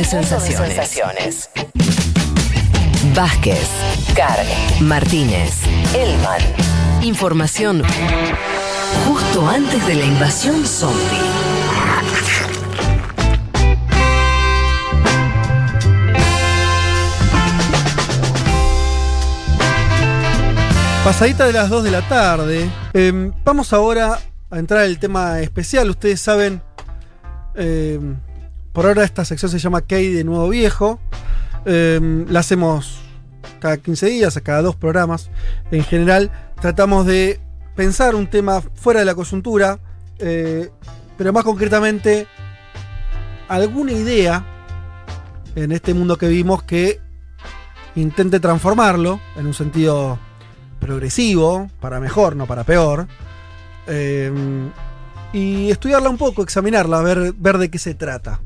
de sensaciones. Vázquez, Carg, Martínez, Elman. Información justo antes de la invasión zombie. Pasadita de las 2 de la tarde. Eh, vamos ahora a entrar al tema especial. Ustedes saben, eh, por ahora esta sección se llama Key de Nuevo Viejo. Eh, la hacemos cada 15 días, a cada dos programas. En general, tratamos de pensar un tema fuera de la coyuntura, eh, pero más concretamente, alguna idea en este mundo que vimos que intente transformarlo en un sentido progresivo, para mejor, no para peor. Eh, y estudiarla un poco, examinarla, ver, ver de qué se trata.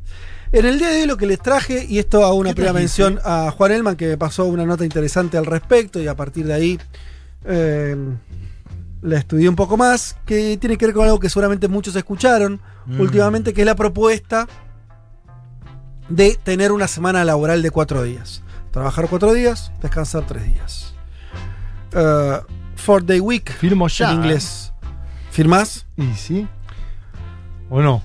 En el día de hoy lo que les traje, y esto hago una ¿Qué primera mención a Juan Elman, que me pasó una nota interesante al respecto, y a partir de ahí eh, la estudié un poco más, que tiene que ver con algo que seguramente muchos escucharon Mm. últimamente, que es la propuesta de tener una semana laboral de cuatro días. Trabajar cuatro días, descansar tres días. Uh, four Day Week Firmo ya. en inglés. ¿Firmás? ¿Y sí? ¿O no?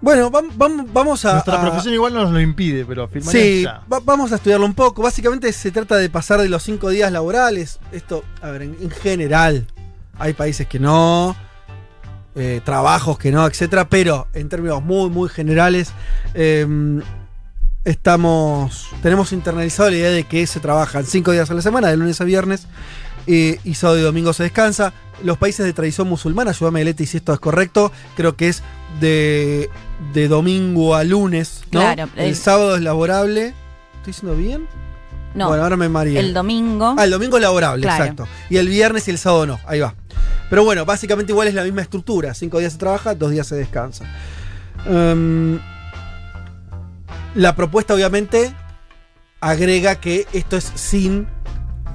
Bueno, vam- vam- vamos a. Nuestra a- profesión igual no nos lo impide, pero Sí, ya. va- vamos a estudiarlo un poco. Básicamente se trata de pasar de los cinco días laborales. Esto, a ver, en, en general, hay países que no, eh, trabajos que no, etcétera, pero en términos muy, muy generales, eh, estamos. Tenemos internalizado la idea de que se trabajan cinco días a la semana, de lunes a viernes, eh, y sábado y domingo se descansa. Los países de tradición musulmana, ayúdame Leti si esto es correcto, creo que es de, de domingo a lunes, ¿no? Claro, el, el- sábado es laborable. ¿Estoy diciendo bien? No, Bueno, ahora me mareé. el domingo. Ah, el domingo es laborable, Claro. exacto. Y el viernes y el sábado no, ahí va. Pero bueno, básicamente igual es la misma estructura. Cinco días se trabaja, dos días se descansa. Em, la propuesta obviamente agrega que esto es sin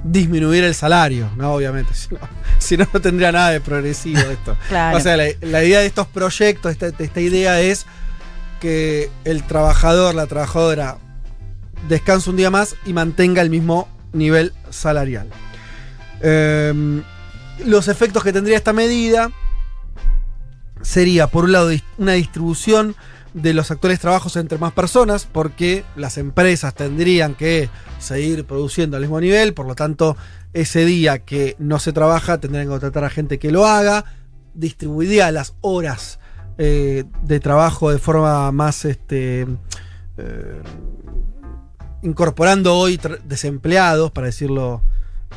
disminuir el salario, ¿no? Obviamente. Si no, si no, no tendría nada de progresivo esto. Claro. O sea, la, la idea de estos proyectos, esta, esta idea es que el trabajador, la trabajadora, descanse un día más y mantenga el mismo nivel salarial. Em, los efectos que tendría esta medida sería, por un lado, una distribución de los actuales trabajos entre más personas, porque las empresas tendrían que seguir produciendo al mismo nivel, por lo tanto, ese día que no se trabaja tendrían que contratar a gente que lo haga, distribuiría las horas eh, de trabajo de forma más este, eh, incorporando hoy desempleados, para decirlo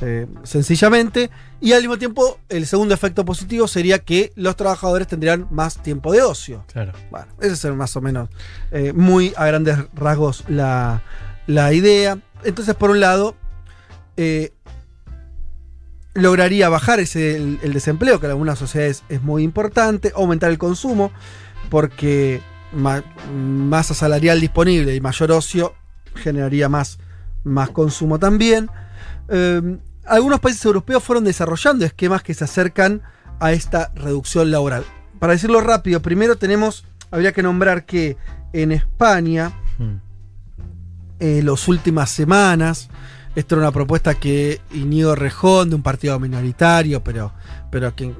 eh, sencillamente, y al mismo tiempo el segundo efecto positivo sería que los trabajadores tendrían más tiempo de ocio. Claro. Bueno, esa es más o menos eh, muy a grandes rasgos la, la idea. Entonces, por un lado, eh, lograría bajar ese, el, el desempleo, que en algunas sociedades es muy importante, aumentar el consumo, porque ma- masa salarial disponible y mayor ocio generaría más, más consumo también. Eh, algunos países europeos fueron desarrollando esquemas que se acercan a esta reducción laboral. Para decirlo rápido, primero tenemos, habría que nombrar que en España, Hmm. en las últimas semanas. Esto era una propuesta que Inigo Rejón, de un partido minoritario, pero, pero que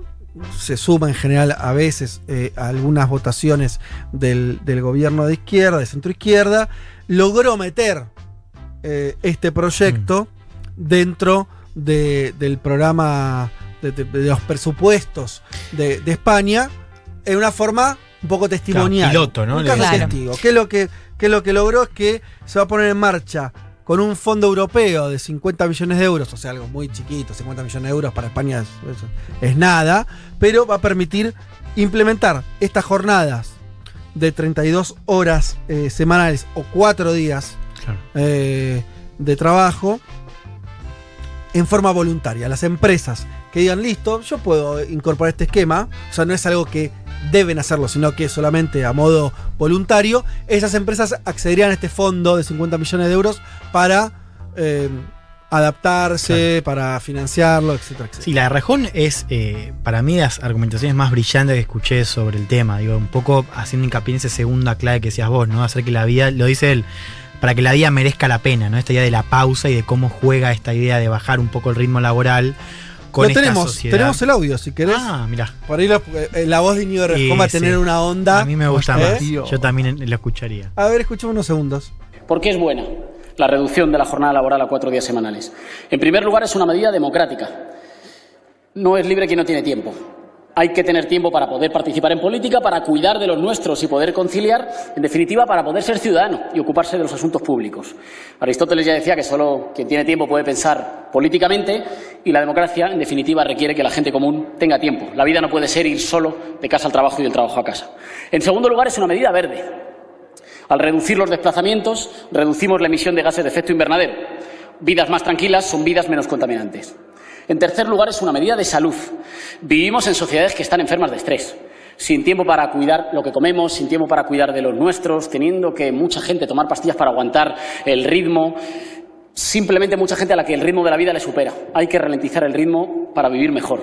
se suma en general a veces eh, a algunas votaciones del, del gobierno de izquierda, de centro izquierda, logró meter eh, este proyecto dentro de- del programa de, de- de los presupuestos de, de España en una forma un poco testimonial. Claro, piloto, ¿no? Un caso Claro. testigo. ¿Qué es, lo que, qué es lo que logró? Es que se va a poner en marcha con un fondo europeo de 50 millones de euros, o sea, algo muy chiquito, 50 millones de euros para España es, es- es nada, pero va a permitir implementar estas jornadas de 32 horas eh, semanales o 4 días Claro. eh, de trabajo en forma voluntaria. Las empresas que digan, listo, yo puedo incorporar este esquema, o sea, no es algo que deben hacerlo, sino que solamente a modo voluntario, esas empresas accederían a este fondo de 50 millones de euros para eh, adaptarse, para financiarlo, etcétera, etcétera. Sí, la de Rejón es eh, para mí las argumentaciones más brillantes que escuché sobre el tema. Digo, un poco haciendo hincapié en esa segunda clave que decías vos, ¿no? Hacer que la vida, lo dice él, para que la vida merezca la pena, ¿no? Esta idea de la pausa y de cómo juega esta idea de bajar un poco el ritmo laboral con Lo esta tenemos, sociedad. tenemos el audio, si querés. Ah, mira. Por ahí la, eh, la voz de Sí, Rejón va a sí. tener una onda. A mí me gusta ¿Eh? más. Yo también lo escucharía. A ver, escuchemos unos segundos. ¿Por qué es buena la reducción de la jornada laboral a cuatro días semanales? En primer lugar, es una medida democrática. No es libre quien no tiene tiempo. Hay que tener tiempo para poder participar en política, para cuidar de los nuestros y poder conciliar, en definitiva, para poder ser ciudadano y ocuparse de los asuntos públicos. Aristóteles ya decía que solo quien tiene tiempo puede pensar políticamente y la democracia, en definitiva, requiere que la gente común tenga tiempo. La vida no puede ser ir solo de casa al trabajo y del trabajo a casa. En segundo lugar, es una medida verde. Al reducir los desplazamientos, reducimos la emisión de gases de efecto invernadero. Vidas más tranquilas son vidas menos contaminantes. En tercer lugar, es una medida de salud. Vivimos en sociedades que están enfermas de estrés, sin tiempo para cuidar lo que comemos, sin tiempo para cuidar de los nuestros, teniendo que mucha gente tomar pastillas para aguantar el ritmo. Simplemente mucha gente a la que el ritmo de la vida le supera. Hay que ralentizar el ritmo para vivir mejor.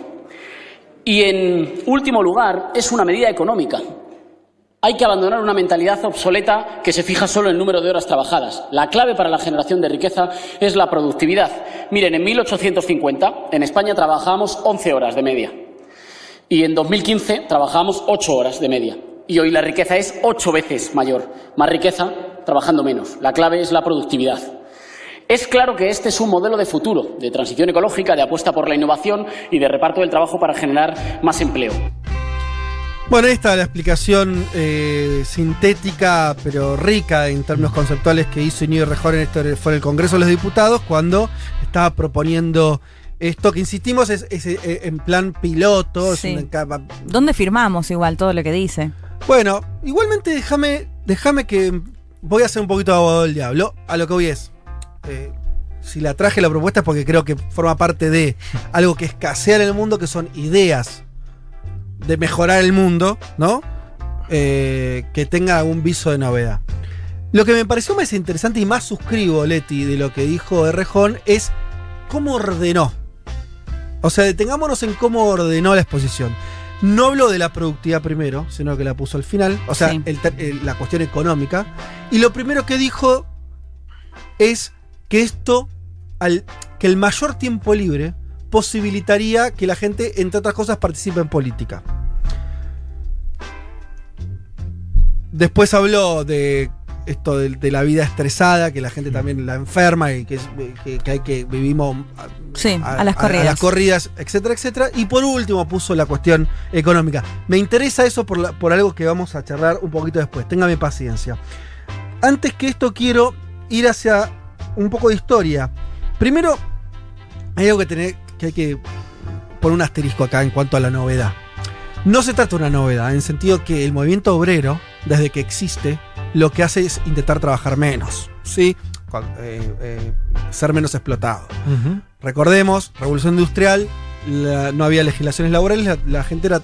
Y en último lugar, es una medida económica. Hay que abandonar una mentalidad obsoleta que se fija solo en el número de horas trabajadas. La clave para la generación de riqueza es la productividad. Miren, en 1850 en España trabajábamos 11 horas de media y en 2015 trabajábamos 8 horas de media. Y hoy la riqueza es 8 veces mayor. Más riqueza trabajando menos. La clave es la productividad. Es claro que este es un modelo de futuro, de transición ecológica, de apuesta por la innovación y de reparto del trabajo para generar más empleo. Bueno, ahí está la explicación eh, sintética, pero rica en términos conceptuales que hizo Íñigo Rejón en esto fue en el Congreso de los Diputados cuando estaba proponiendo esto que insistimos es, es, eh, en plan piloto. es Sí. una capa- ¿Dónde firmamos igual todo lo que dice? Bueno, igualmente déjame, déjame que voy a hacer un poquito de abogado del diablo. A lo que voy es, eh, si la traje la propuesta es porque creo que forma parte de algo que escasea en el mundo, que son ideas de mejorar el mundo, ¿no? Eh, que tenga algún viso de novedad. Lo que me pareció más interesante y más suscribo, Leti, de lo que dijo Errejón es cómo ordenó. O sea, detengámonos en cómo ordenó la exposición. No habló de la productividad primero, sino que la puso al final. O sea, Sí. el ter- el- la cuestión económica. Y lo primero que dijo es que esto, al, que el mayor tiempo libre posibilitaría que la gente, entre otras cosas, participe en política. Después habló de esto de, de la vida estresada, que la gente también la enferma y que, que- que hay que vivimos Sí, a las corridas. las corridas, etcétera, etcétera. Y por último puso la cuestión económica. Me interesa eso por, la- por algo que vamos a charlar un poquito después. Téngame paciencia. Antes que esto quiero ir hacia un poco de historia. Primero, hay algo que, tener, que hay que poner un asterisco acá en cuanto a la novedad. No se trata de una novedad, en el sentido que el movimiento obrero, desde que existe, lo que hace es intentar trabajar menos, ¿sí? Eh, eh, ser menos explotado. Recordemos, revolución industrial, la- no había legislaciones laborales, la, la gente era,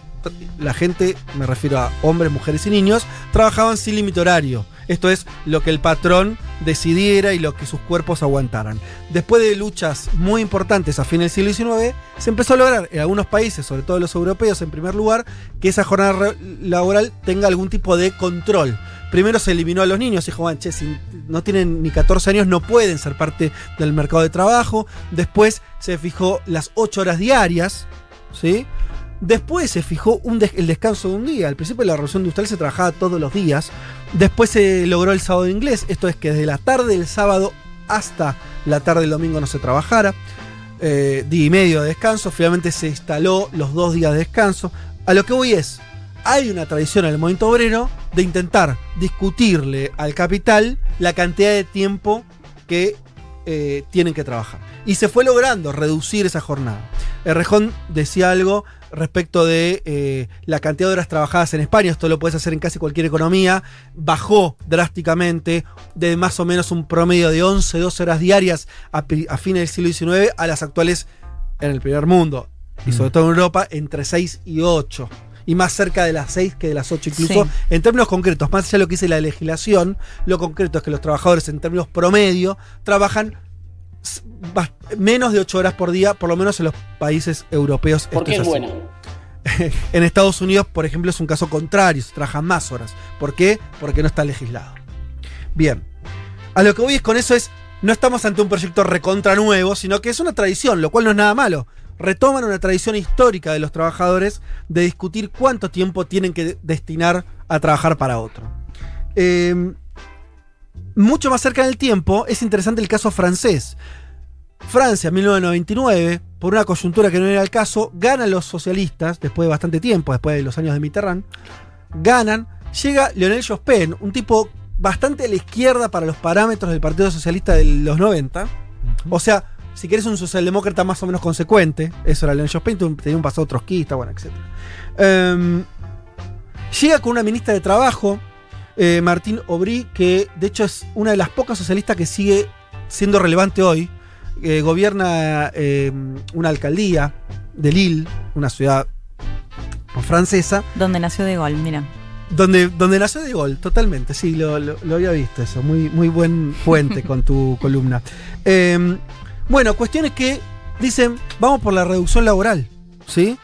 la gente, me refiero a hombres, mujeres y niños, trabajaban sin límite horario. Esto es lo que el patrón decidiera y lo que sus cuerpos aguantaran. Después de luchas muy importantes a fines del siglo XIX, se empezó a lograr en algunos países, sobre todo los europeos en primer lugar, que esa jornada laboral tenga algún tipo de control. Primero se eliminó a los niños, dijo, "Bueno, che, si no tienen ni 14 años no pueden ser parte del mercado de trabajo. Después se fijó las 8 horas diarias, ¿sí? Después se fijó el descanso de un día. Al principio de la revolución industrial se trabajaba todos los días. Después se logró el sábado inglés, esto es que desde la tarde del sábado hasta la tarde del domingo no se trabajara. Eh, día y medio de descanso, finalmente se instaló los dos días de descanso. A lo que voy es, hay una tradición en el movimiento obrero de intentar discutirle al capital la cantidad de tiempo que eh, tienen que trabajar. Y se fue logrando reducir esa jornada. Errejón decía algo respecto de eh, la cantidad de horas trabajadas en España, esto lo puedes hacer en casi cualquier economía, bajó drásticamente de más o menos un promedio de 11, 12 horas diarias a, a fines del siglo XIX a las actuales en el primer mundo, y sobre todo en Europa, entre 6 y 8. Y más cerca de las 6 que de las 8 incluso. Sí. En términos concretos, más allá de lo que dice la legislación, lo concreto es que los trabajadores en términos promedio trabajan menos de 8 horas por día, por lo menos en los países europeos. ¿Por qué es así. buena? En Estados Unidos, por ejemplo, es un caso contrario, se trabajan más horas. ¿Por qué? Porque no está legislado. Bien. A lo que voy es con eso es, no estamos ante un proyecto recontra nuevo, sino que es una tradición, lo cual no es nada malo. Retoman una tradición histórica de los trabajadores de discutir cuánto tiempo tienen que destinar a trabajar para otro. Eh, mucho más cerca del tiempo es interesante el caso francés. Francia, 1999, por una coyuntura que no era el caso, ganan los socialistas, después de bastante tiempo, después de los años de Mitterrand, ganan, llega Lionel Jospin, un tipo bastante a la izquierda para los parámetros del Partido Socialista de los 90. O sea, si querés un socialdemócrata más o menos consecuente, eso era Lionel Jospin, tenía un pasado trotskista, bueno, etc. Em, llega con una ministra de Trabajo, eh, Martín Aubry, que de hecho es una de las pocas socialistas que sigue siendo relevante hoy. Eh, gobierna eh, una alcaldía de Lille, una ciudad francesa. Donde nació De Gaulle, mira. Donde, donde nació De Gaulle, totalmente, sí, lo, lo, había visto eso. Muy, muy buen puente con tu columna. Em, bueno, cuestiones que dicen, vamos por la reducción laboral, ¿sí?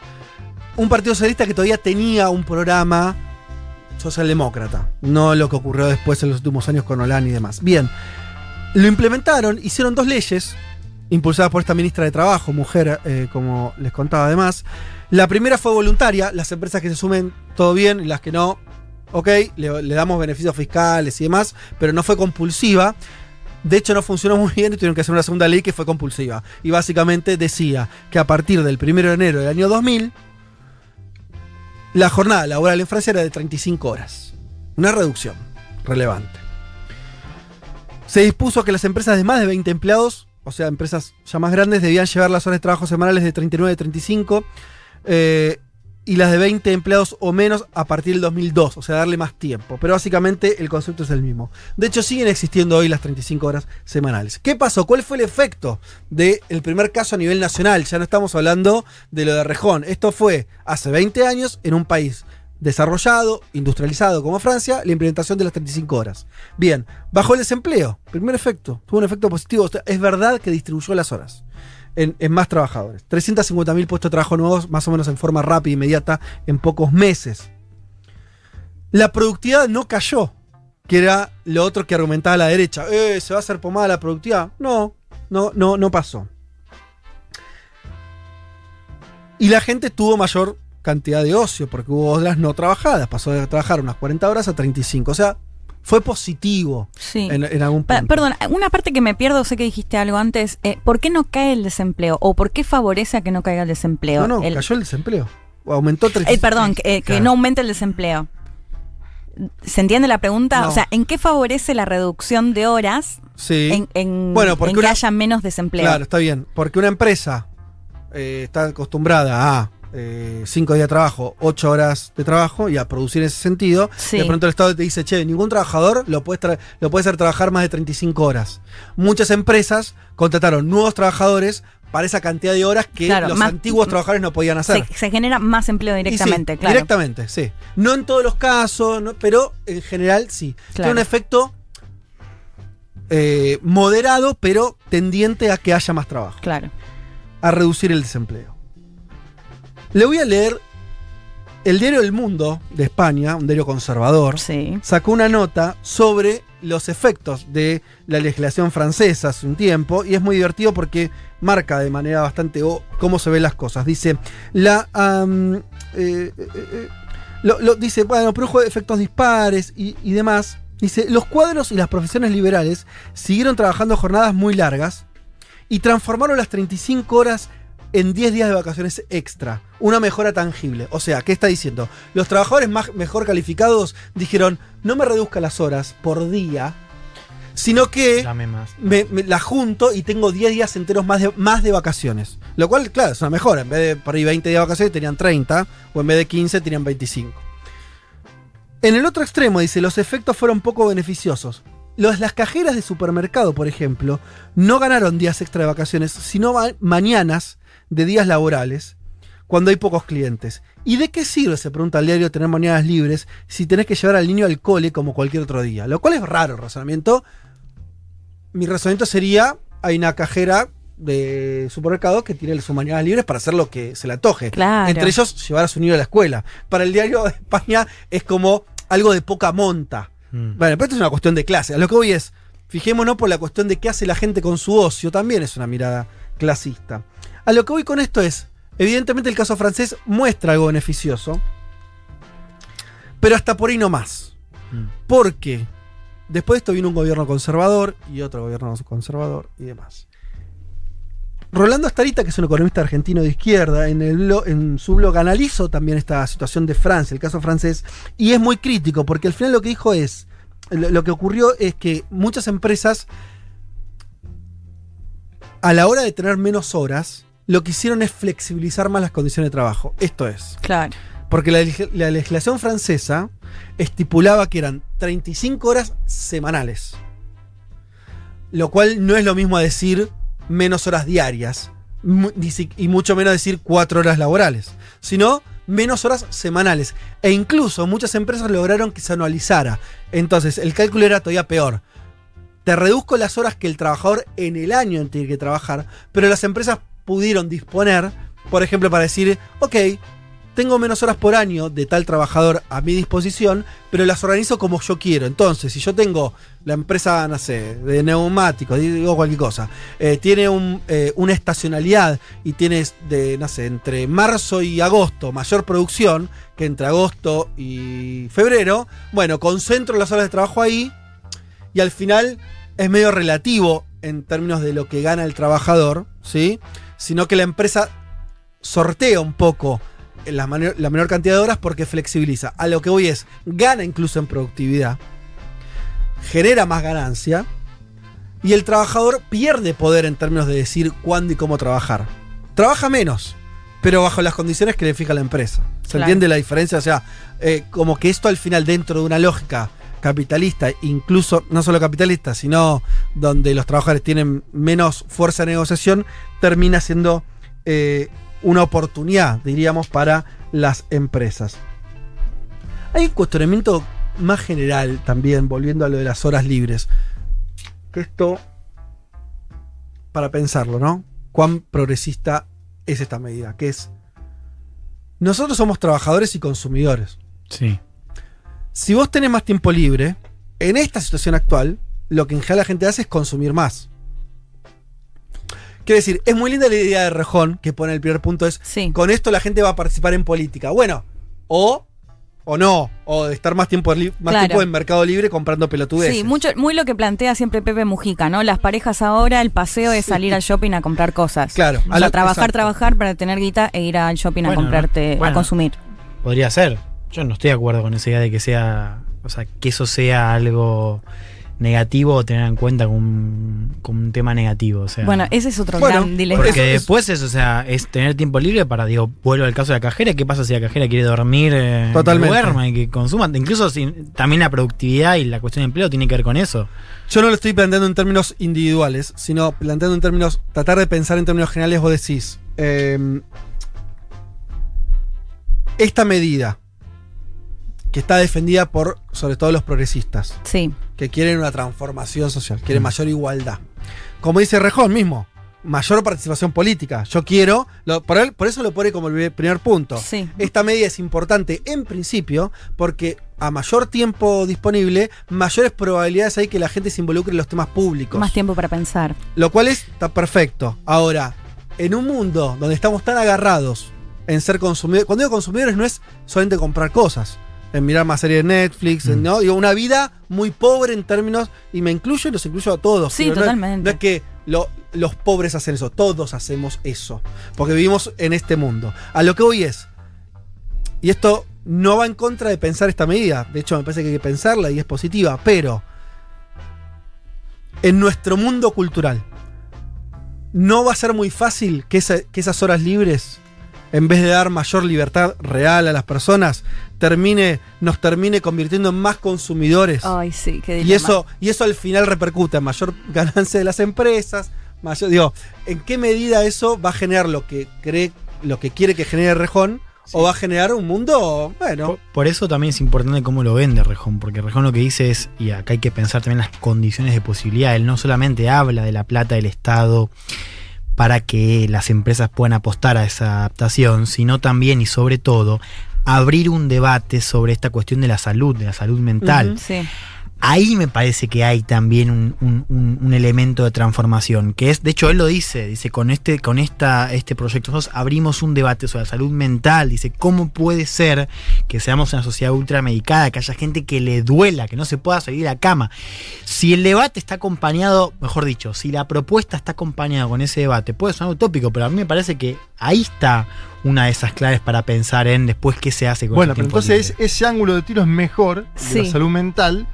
Un partido socialista que todavía tenía un programa socialdemócrata, no lo que ocurrió después en los últimos años con Hollande y demás. Bien, lo implementaron, hicieron dos leyes, impulsadas por esta ministra de Trabajo, mujer, eh, como les contaba además. La primera fue voluntaria, las empresas que se sumen todo bien y las que no, ok, le, le damos beneficios fiscales y demás, pero no fue compulsiva. De hecho, no funcionó muy bien y tuvieron que hacer una segunda ley que fue compulsiva. Y básicamente decía que a partir del 1 de enero del año 2000, la jornada laboral en Francia era de 35 horas. Una reducción relevante. Se dispuso que las empresas de más de 20 empleados, o sea, empresas ya más grandes, debían llevar las horas de trabajo semanales de 39 a 35 y las de 20 empleados o menos a partir del 2002, o sea, darle más tiempo. Pero básicamente el concepto es el mismo. De hecho, siguen existiendo hoy las 35 horas semanales. ¿Qué pasó? ¿Cuál fue el efecto del primer caso a nivel nacional? Ya no estamos hablando de lo de Rejón. Esto fue hace 20 años en un país desarrollado, industrializado como Francia, la implementación de las 35 horas. Bien, bajó el desempleo. Primer efecto, tuvo un efecto positivo. Es verdad que distribuyó las horas en, más trabajadores. 350.000 puestos de trabajo nuevos, más o menos en forma rápida, inmediata, en pocos meses. La productividad no cayó, que era lo otro que argumentaba la derecha. Eh, ¿Se va a hacer pomada la productividad? No, no, no, no pasó. Y la gente tuvo mayor cantidad de ocio, porque hubo horas no trabajadas. Pasó de trabajar unas 40 horas a 35. O sea, fue positivo sí. en, algún punto. perdón, una parte que me pierdo, sé que dijiste algo antes, eh, ¿por qué no cae el desempleo? ¿O por qué favorece a que no caiga el desempleo? No, no, cayó el desempleo. O aumentó 35. Eh, perdón, que, no aumente el desempleo. ¿Se entiende la pregunta? O sea, ¿en qué favorece la reducción de horas sí. en, bueno, porque que haya menos desempleo? Claro, está bien. Porque una empresa eh, está acostumbrada a eh, cinco días de trabajo, ocho horas de trabajo y a producir en ese sentido. De pronto el Estado te dice, che, ningún trabajador lo puede, lo puede hacer trabajar más de 35 horas. Muchas empresas contrataron nuevos trabajadores para esa cantidad de horas que los antiguos trabajadores no podían hacer. Se, genera más empleo directamente, claro. Directamente, sí. No en todos los casos, pero en general sí. Tiene un efecto eh, moderado, pero tendiente a que haya más trabajo. Claro. A reducir el desempleo. Le voy a leer el diario El Mundo de España, un diario conservador, sacó una nota sobre los efectos de la legislación francesa hace un tiempo y es muy divertido porque marca de manera bastante cómo se ven las cosas. Dice, la... Eh, eh, eh, lo, dice, bueno, produjo efectos dispares y, y demás. Dice, los cuadros y las profesiones liberales siguieron trabajando jornadas muy largas y transformaron las 35 horas en 10 días de vacaciones extra. Una mejora tangible. O sea, ¿qué está diciendo? Los trabajadores más, mejor calificados dijeron, no me reduzca las horas por día, sino que Me, la junto y tengo 10 días enteros más de, más de vacaciones. Lo cual, claro, es una mejora. En vez de por ahí 20 días de vacaciones tenían 30, o en vez de 15 tenían 25. En el otro extremo, dice, los efectos fueron poco beneficiosos. Los, las cajeras de supermercado, por ejemplo, no ganaron días extra de vacaciones, sino mañanas de días laborales cuando hay pocos clientes. ¿Y de qué sirve, se pregunta al diario, tener mañanas libres si tenés que llevar al niño al cole como cualquier otro día? Lo cual es raro el razonamiento. Mi razonamiento sería, hay una cajera de supermercado que tiene sus mañanas libres para hacer lo que se le antoje. Entre ellos, llevar a su niño a la escuela. Para el diario de España es como algo de poca monta. Mm. Bueno, pero esto es una cuestión de clase. A lo que voy es, Fijémonos por la cuestión de qué hace la gente con su ocio, también es una mirada clasista. A lo que voy con esto es, evidentemente el caso francés muestra algo beneficioso, pero hasta por ahí no más. Mm. Porque después de esto vino un gobierno conservador y otro gobierno conservador y demás. Rolando Astarita, que es un economista argentino de izquierda, en, el blo- en su blog analizó también esta situación de Francia, el caso francés, y es muy crítico, porque al final lo que dijo es, lo, lo que ocurrió es que muchas empresas, a la hora de tener menos horas, lo que hicieron es flexibilizar más las condiciones de trabajo. Esto es, Claro. porque la, leg- la legislación francesa estipulaba que eran 35 horas semanales. Lo cual no es lo mismo a decir menos horas diarias. Y mucho menos decir 4 horas laborales. Sino menos horas semanales. E incluso muchas empresas lograron que se anualizara. Entonces el cálculo era todavía peor. Te reduzco las horas que el trabajador en el año tiene que trabajar, pero las empresas pudieron disponer, por ejemplo, para decir, ok, tengo menos horas por año de tal trabajador a mi disposición, pero las organizo como yo quiero. Entonces, si yo tengo la empresa, no sé, de neumáticos, digo cualquier cosa, eh, tiene eh, una estacionalidad y tienes de, no sé, entre marzo y agosto mayor producción que entre agosto y febrero, bueno, concentro las horas de trabajo ahí y al final es medio relativo en términos de lo que gana el trabajador, ¿sí? Sino que la empresa sortea un poco la, la menor cantidad de horas porque flexibiliza. A lo que voy es, gana incluso en productividad, genera más ganancia y el trabajador pierde poder en términos de decir cuándo y cómo trabajar. Trabaja menos, pero bajo las condiciones que le fija la empresa. ¿Se Claro. entiende la diferencia? O sea, eh, como que esto al final dentro de una lógica capitalista, incluso no solo capitalista, sino donde los trabajadores tienen menos fuerza de negociación, termina siendo eh, una oportunidad, diríamos, para las empresas. Hay un cuestionamiento más general también, volviendo a lo de las horas libres. Que esto, para pensarlo, ¿no? ¿Cuán progresista es esta medida? Que es, nosotros somos trabajadores y consumidores. Sí. Si vos tenés más tiempo libre, en esta situación actual, lo que en general la gente hace es consumir más. Quiero decir, es muy linda la idea de Rejón, que pone el primer punto, es Sí. con esto la gente va a participar en política. Bueno, o, o no, o de estar más tiempo, más Claro. tiempo en Mercado Libre comprando pelotudeces. Sí, mucho, muy lo que plantea siempre Pepe Mujica, ¿no? Las parejas ahora, el paseo es salir al shopping a comprar cosas. Claro, O a sea, lo- trabajar, exacto. trabajar para tener guita e ir al shopping a comprarte, a consumir. Podría ser. Yo no estoy de acuerdo con esa idea de que sea. O sea, que eso sea algo negativo o tener en cuenta como un, como un tema negativo. O sea, Bueno, ese es otro Bueno, gran dilema. porque después es, o sea, es tener tiempo libre para, digo, vuelvo al caso de la cajera. ¿Qué pasa si la cajera quiere dormir? eh, Totalmente. Que duerma y que consuma. Incluso si, también la productividad y la cuestión de empleo tiene que ver con eso. Yo no lo estoy planteando en términos individuales, sino planteando en términos, tratar de pensar en términos generales, vos decís, eh, esta medida que está defendida por, sobre todo, los progresistas, Sí, que quieren una transformación social, quieren mayor igualdad. Como dice Rejón mismo, mayor participación política. Yo quiero, lo- por, él- por eso lo pone como el primer punto. sí. Esta medida es importante en principio porque a mayor tiempo disponible, mayores probabilidades hay que la gente se involucre en los temas públicos. Más tiempo para pensar. Lo cual es, está perfecto. Ahora, en un mundo donde estamos tan agarrados en ser consumidores, cuando digo consumidores no es solamente comprar cosas, en mirar más series de Netflix, Mm. ¿no? Digo, una vida muy pobre en términos, y me incluyo y los incluyo a todos. Sí, no totalmente. No es que lo- los pobres hacen eso, todos hacemos eso, porque vivimos en este mundo. A lo que voy es, y esto no va en contra de pensar esta medida, de hecho me parece que hay que pensarla y es positiva, pero en nuestro mundo cultural, no va a ser muy fácil que, esa- que esas horas libres, en vez de dar mayor libertad real a las personas, termine, nos termine convirtiendo en más consumidores. Ay, sí, qué y, dilema. eso, y eso al final repercute en mayor ganancia de las empresas. Mayor, digo, ¿en qué medida eso va a generar lo que cree, lo que quiere que genere Rejón? ¿O va a generar un mundo, bueno, Por, por eso también es importante cómo lo vende Rejón, porque Rejón lo que dice es, y acá hay que pensar también las condiciones de posibilidad, él no solamente habla de la plata del Estado para que las empresas puedan apostar a esa adaptación, sino también y sobre todo abrir un debate sobre esta cuestión de la salud, de la salud mental. Ahí me parece que hay también un, un- un- un elemento de transformación, que es, de hecho él lo dice, dice, con este, con esta, este proyecto nosotros abrimos un debate sobre la salud mental, dice, ¿cómo puede ser que seamos una sociedad ultramedicada, que haya gente que le duela, que no se pueda salir de la cama? Si el debate está acompañado, mejor dicho, si la propuesta está acompañada con ese debate, puede sonar utópico, pero a mí me parece que ahí está una de esas claves para pensar en después qué se hace con Bueno, ese pero entonces libre. ese ángulo de tiro es mejor de Sí. la salud mental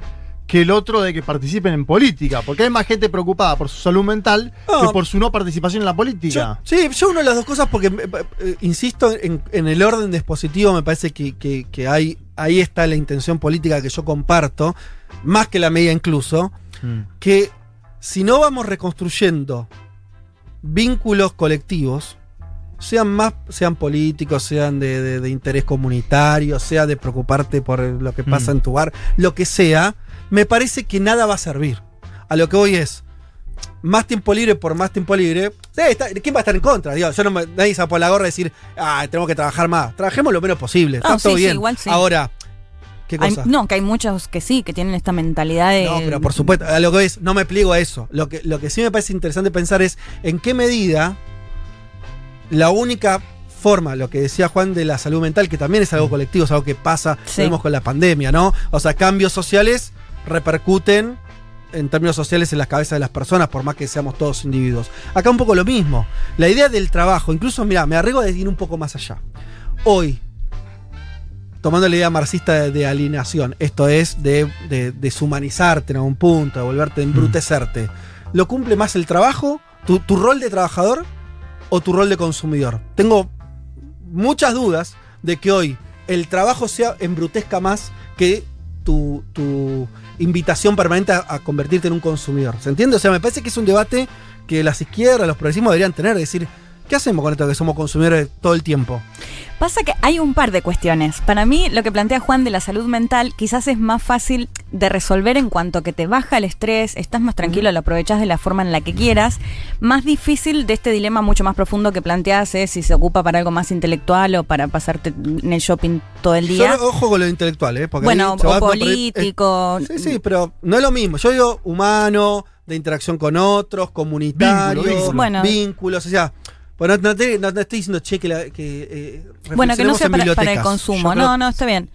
que el otro de que participen en política. Porque hay más gente preocupada por su salud mental No. que por su no participación en la Yo- política. sí, yo uno de las dos cosas porque, eh, eh, insisto, en, en el orden dispositivo me parece que, que- que hay, ahí está la intención política que yo comparto, más que la media incluso, Mm. que si no vamos reconstruyendo vínculos colectivos, sean más, sean políticos, sean de, de- de interés comunitario, sea de preocuparte por lo que pasa Mm. en tu bar, lo que sea, me parece que nada va a servir. A lo que voy es, más tiempo libre por más tiempo libre. sí, está- ¿Quién va a estar en contra? Digo, yo no me, nadie se va por la gorra y decir, ah, tenemos que trabajar más. Trabajemos lo menos posible. Está No, todo sí, sí, bien. igual sí. Ahora, ¿qué Hay- cosa? no, que hay muchos que sí, que tienen esta mentalidad de. No, pero por supuesto, a lo que es, no me pliego a eso. Lo que, lo que sí me parece interesante pensar es en qué medida la única forma, lo que decía Juan de la salud mental, que también es algo colectivo, es algo que pasa, vemos con la pandemia, ¿no? O sea, cambios sociales repercuten en términos sociales en las cabezas de las personas, por más que seamos todos individuos. Acá un poco lo mismo. La idea del trabajo, incluso, mira, me arriesgo a ir un poco más allá. Hoy, tomando la idea marxista de, de alienación, esto es de, de deshumanizarte en algún punto, de volverte a embrutecerte, ¿lo cumple más el trabajo, tu, tu rol de trabajador o tu rol de consumidor? Tengo muchas dudas de que hoy el trabajo sea embrutezca más que tu, tu invitación permanente a, convertirte en un consumidor. ¿Se entiende? O sea, me parece que es un debate que las izquierdas, los progresismos deberían tener, decir, ¿qué hacemos con esto que somos consumidores todo el tiempo? Pasa que hay un par de cuestiones. Para mí, lo que plantea Juan de la salud mental quizás es más fácil de resolver en cuanto que te baja el estrés, estás más tranquilo, lo aprovechas de la forma en la que quieras. Más difícil de este dilema mucho más profundo que planteas es si se ocupa para algo más intelectual o para pasarte en el shopping todo el día. Solo ojo con lo intelectual, ¿eh? Porque bueno, o va político. eh, sí, sí, pero no es lo mismo. Yo digo humano, de interacción con otros, comunitario, Vínculo, vínculo. Bueno. vínculos, o sea. Bueno, no, te, no te estoy diciendo, che, que, la- que eh, bueno, que no sea para, para el consumo. Yo creo- No, no, está bien.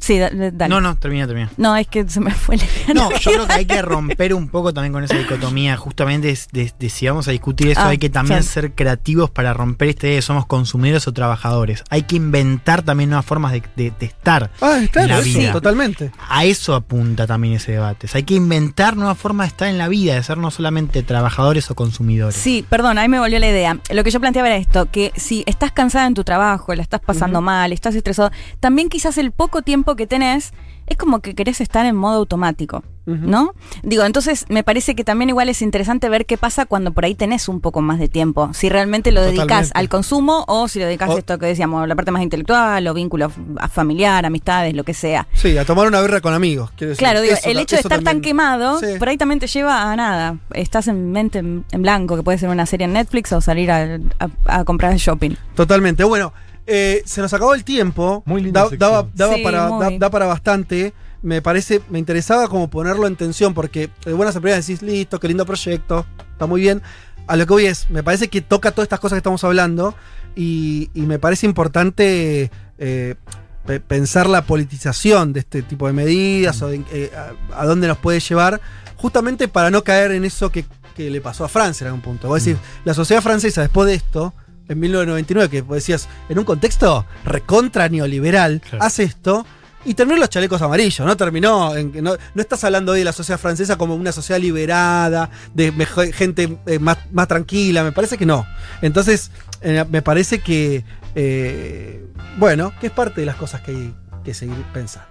Sí, da- da- dale. No, no, termina, termina. No, es que se me fue la No, yo creo que hay que romper un poco también con esa dicotomía. Justamente de, de- de si vamos a discutir eso, Ah, hay que también sí. ser creativos para romper este idea de somos consumidores o trabajadores. Hay que inventar también nuevas formas de, de- de estar. Ah, claro, la eso, vida. totalmente. A eso apunta también ese debate. O sea, hay que inventar nuevas formas de estar en la vida, de ser no solamente trabajadores o consumidores. Sí, perdón, ahí me volvió la idea. Lo que yo planteaba era esto, que si estás cansada en tu trabajo, la estás pasando mal, estás estresado, también quizás el poco tiempo que tenés es como que querés estar en modo automático. ¿no? Digo, entonces me parece que también igual es interesante ver qué pasa cuando por ahí tenés un poco más de tiempo. Si realmente lo dedicas al consumo o si lo dedicas a esto que decíamos, la parte más intelectual o vínculo familiar, amistades, lo que sea. Sí, a tomar una birra con amigos. decir. Claro, digo, Eso el hecho de estar tan quemado, Sí. por ahí también te lleva a nada. Estás en mente en, blanco, que puede ser una serie en Netflix o salir a, a- a comprar el shopping. Totalmente. Bueno, eh, se nos acabó el tiempo. Muy linda Da- daba, daba Sí, para, muy. da, da para bastante. Me parece, me interesaba como ponerlo en tensión porque de buenas a primeras decís, listo, qué lindo proyecto, está muy bien. A lo que voy es, me parece que toca todas estas cosas que estamos hablando y, y me parece importante eh, pe- pensar la politización de este tipo de medidas o de, eh, a, a dónde nos puede llevar, justamente para no caer en eso que, que le pasó a Francia en algún punto. Vos decís, la sociedad francesa después de esto, en 1999, que decías, en un contexto recontra neoliberal, Claro. hace esto. Y terminó los chalecos amarillos, ¿no? Terminó. En, no, no estás hablando hoy de la sociedad francesa como una sociedad liberada, de mejor- gente eh, más, más tranquila. Me parece que no. Entonces, eh, me parece que. eh, bueno, que es parte de las cosas que hay que seguir pensando.